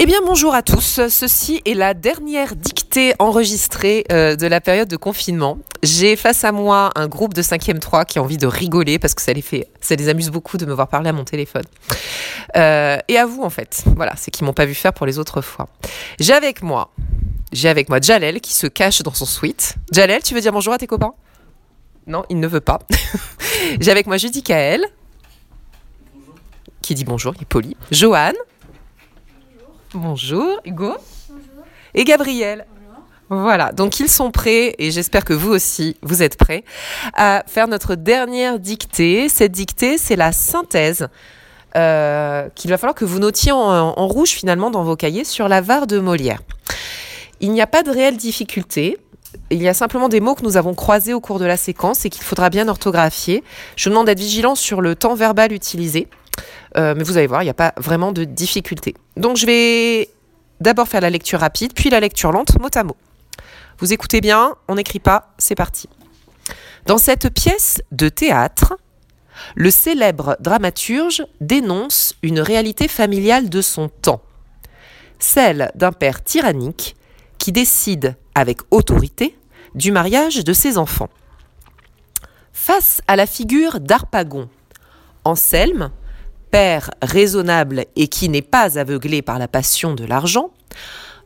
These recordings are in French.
Eh bien bonjour à tous, ceci est la dernière dictée enregistrée euh, de la période de confinement. J'ai face à moi un groupe de 5e 3 qui a envie de rigoler parce que ça les fait, ça les amuse beaucoup de me voir parler à mon téléphone. Euh, et à vous en fait, voilà, c'est qu'ils m'ont pas vu faire pour les autres fois. J'ai avec moi, j'ai avec moi Jalel qui se cache dans son suite. Jalel, tu veux dire bonjour à tes copains? Non, il ne veut pas. J'ai avec moi Judy Kael. Qui dit bonjour, il est poli. Joanne. Bonjour. Hugo. Et Gabriel. Voilà, donc ils sont prêts, et j'espère que vous aussi, vous êtes prêts, à faire notre dernière dictée. Cette dictée, c'est la synthèse euh, qu'il va falloir que vous notiez en, en rouge finalement dans vos cahiers sur la VAR de Molière. Il n'y a pas de réelle difficulté. Il y a simplement des mots que nous avons croisés au cours de la séquence et qu'il faudra bien orthographier. Je vous demande d'être vigilant sur le temps verbal utilisé. Euh, mais vous allez voir, il n'y a pas vraiment de difficulté. Donc je vais d'abord faire la lecture rapide, puis la lecture lente, mot à mot. Vous écoutez bien, on n'écrit pas, c'est parti. Dans cette pièce de théâtre, le célèbre dramaturge dénonce une réalité familiale de son temps, celle d'un père tyrannique qui décide avec autorité du mariage de ses enfants. Face à la figure d'Arpagon, Anselme, père raisonnable et qui n'est pas aveuglé par la passion de l'argent,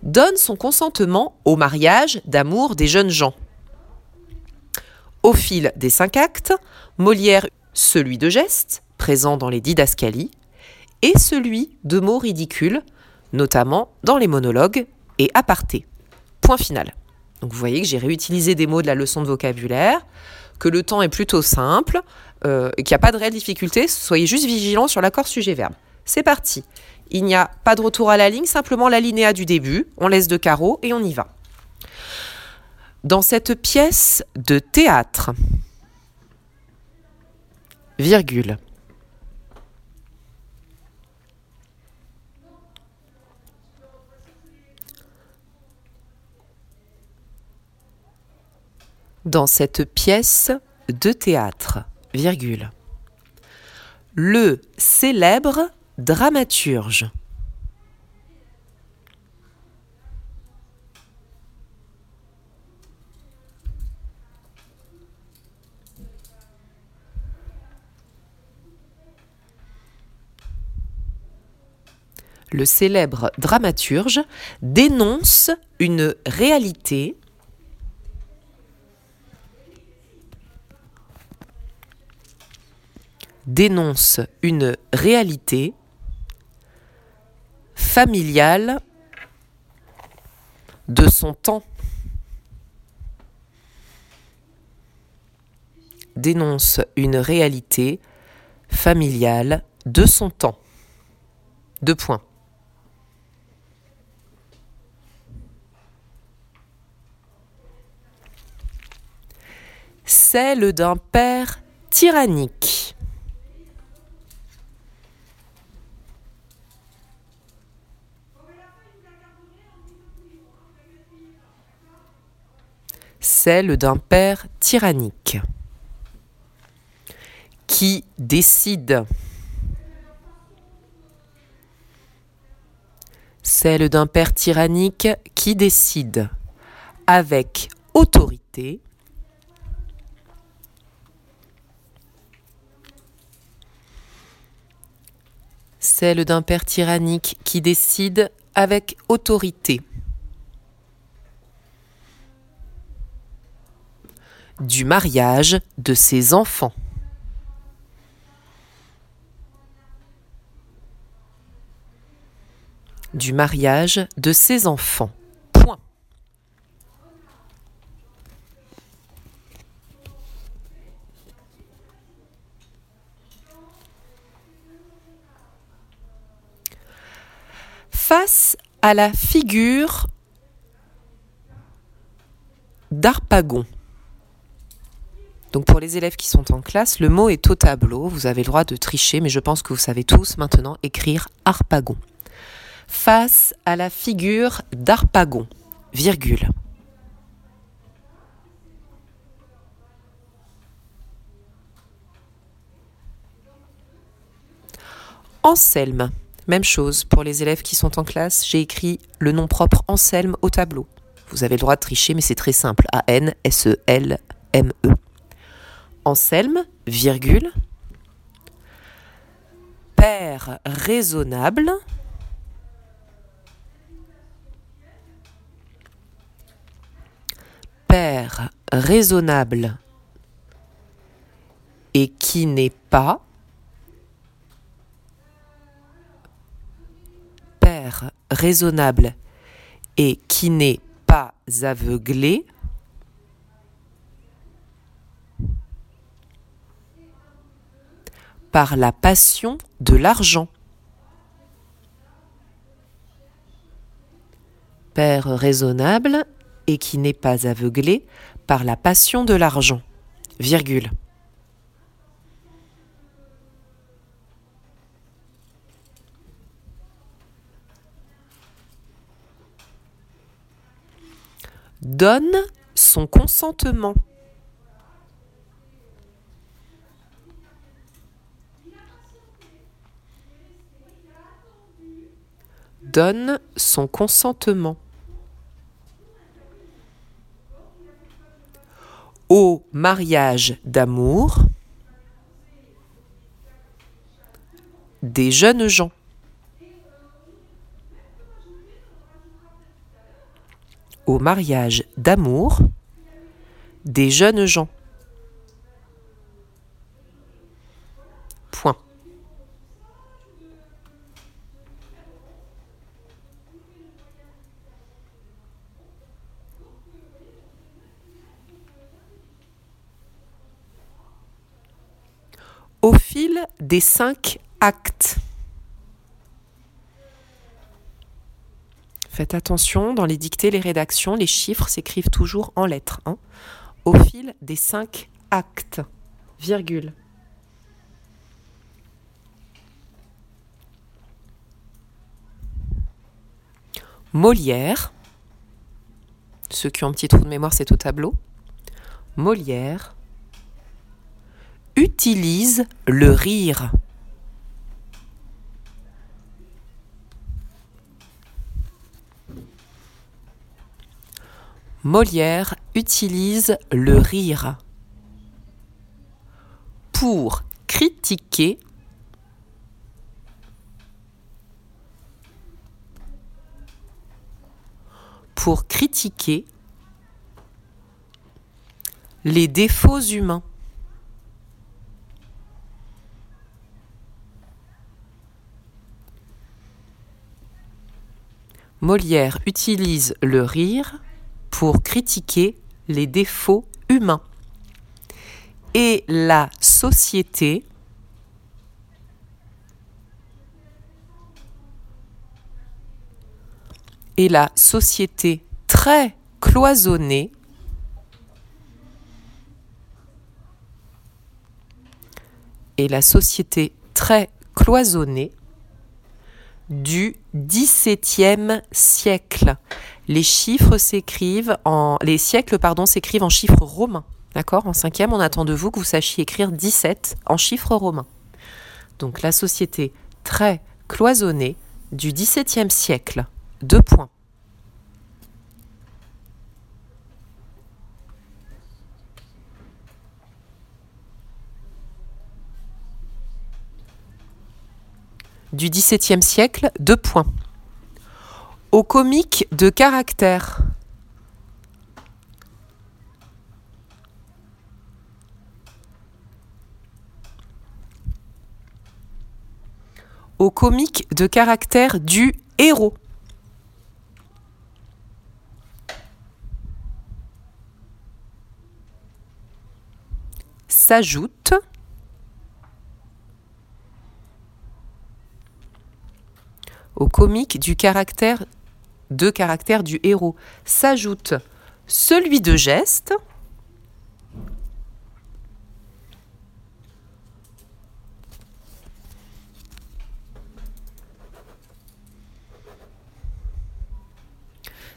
donne son consentement au mariage d'amour des jeunes gens. Au fil des cinq actes, Molière celui de gestes, présent dans les didascalies, et celui de mots ridicules, notamment dans les monologues et apartés. Point final. Donc vous voyez que j'ai réutilisé des mots de la leçon de vocabulaire, que le temps est plutôt simple, euh, qu'il n'y a pas de réelle difficulté, soyez juste vigilants sur l'accord sujet-verbe. C'est parti. Il n'y a pas de retour à la ligne, simplement l'alinéa du début, on laisse deux carreaux et on y va. Dans cette pièce de théâtre, virgule, dans cette pièce de théâtre. Le célèbre dramaturge. Le célèbre dramaturge dénonce une réalité dénonce une réalité familiale de son temps. Dénonce une réalité familiale de son temps. Deux points. Celle d'un père tyrannique. Celle d'un père tyrannique. Qui décide, celle d'un père tyrannique qui décide avec autorité. Celle d'un père tyrannique qui décide avec autorité. Du mariage de ses enfants. Du mariage de ses enfants. Point. Face à la figure d'Arpagon. Donc pour les élèves qui sont en classe, le mot est au tableau. Vous avez le droit de tricher, mais je pense que vous savez tous maintenant écrire Harpagon. Face à la figure d'Harpagon, virgule. Anselme, Même chose pour les élèves qui sont en classe, j'ai écrit le nom propre Anselme au tableau. Vous avez le droit de tricher, mais c'est très simple. A-N-S-E-L-M-E. -E. Anselme, virgule. Père raisonnable. Père raisonnable et qui n'est pas père raisonnable et qui n'est pas aveuglé par la passion de l'argent. Père raisonnable et qui n'est pas aveuglé par la passion de l'argent. Donne son consentement. Donne son consentement. Au mariage d'amour des jeunes gens. au mariage d'amour des jeunes gens. Point. Au fil des cinq actes. Faites attention, dans les dictées, les rédactions, les chiffres s'écrivent toujours en lettres. Hein, au fil des cinq actes. Virgule. Molière. Ceux qui ont un petit trou de mémoire, c'est au tableau. Molière utilise le rire. Molière utilise le rire pour critiquer pour critiquer les défauts humains. Molière utilise le rire pour critiquer les défauts humains. Et la société et la société très cloisonnée et la société très cloisonnée du XVIIe siècle. Les chiffres s'écrivent en les siècles pardon s'écrivent en chiffres romains. D'accord? En cinquième, on attend de vous que vous sachiez écrire 17 en chiffres romains. Donc la société très cloisonnée du XVIIe siècle. Deux points. Du XVIIe siècle, deux points. Au comique de caractère. Au comique de caractère du héros. S'ajoute au comique du caractère de caractère du héros. S'ajoute celui de geste.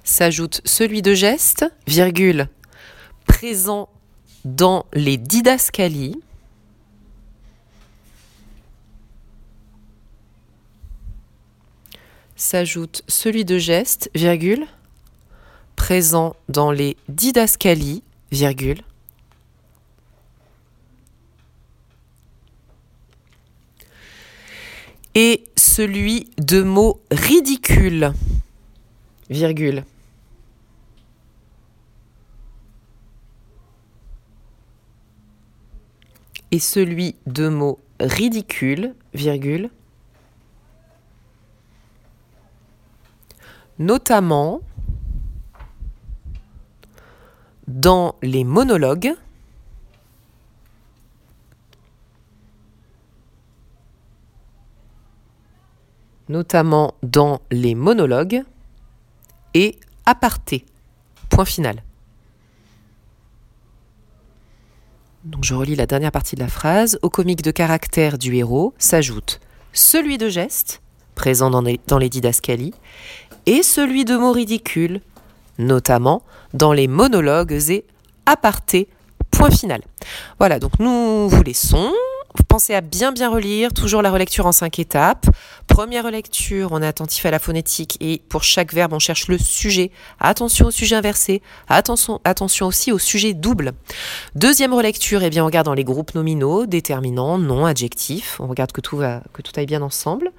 S'ajoute celui de geste, virgule, présent dans les didascalies, s'ajoute celui de geste, virgule, présent dans les didascalies, virgule, et celui de mots ridicules, virgule. Et celui de mots ridicules, virgule. Notamment dans les monologues, notamment dans les monologues et aparté. Point final. Donc je relis la dernière partie de la phrase. Au comique de caractère du héros s'ajoute celui de geste, présent dans les, dans les et celui de mots ridicules, notamment dans les monologues et apartés. Point final. Voilà, donc nous vous laissons pensez à bien bien relire, toujours la relecture en cinq étapes. Première relecture, on est attentif à la phonétique et pour chaque verbe, on cherche le sujet. Attention au sujet inversé, attention, attention aussi au sujet double. Deuxième relecture, eh bien, on regarde dans les groupes nominaux, déterminants, non, adjectifs. On regarde que tout, va, que tout aille bien ensemble.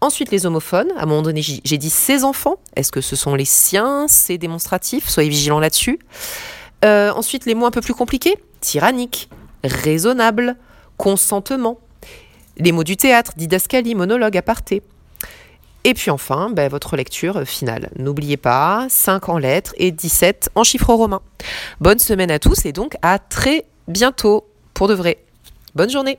Ensuite, les homophones. À un moment donné, j'ai dit ses enfants. Est-ce que ce sont les siens, c'est démonstratif Soyez vigilants là-dessus. Euh, ensuite, les mots un peu plus compliqués. Tyrannique, raisonnable, consentement, les mots du théâtre, didascalie, monologue, aparté. Et puis enfin, ben, votre lecture finale. N'oubliez pas, 5 en lettres et 17 en chiffres romains. Bonne semaine à tous et donc à très bientôt pour de vrai. Bonne journée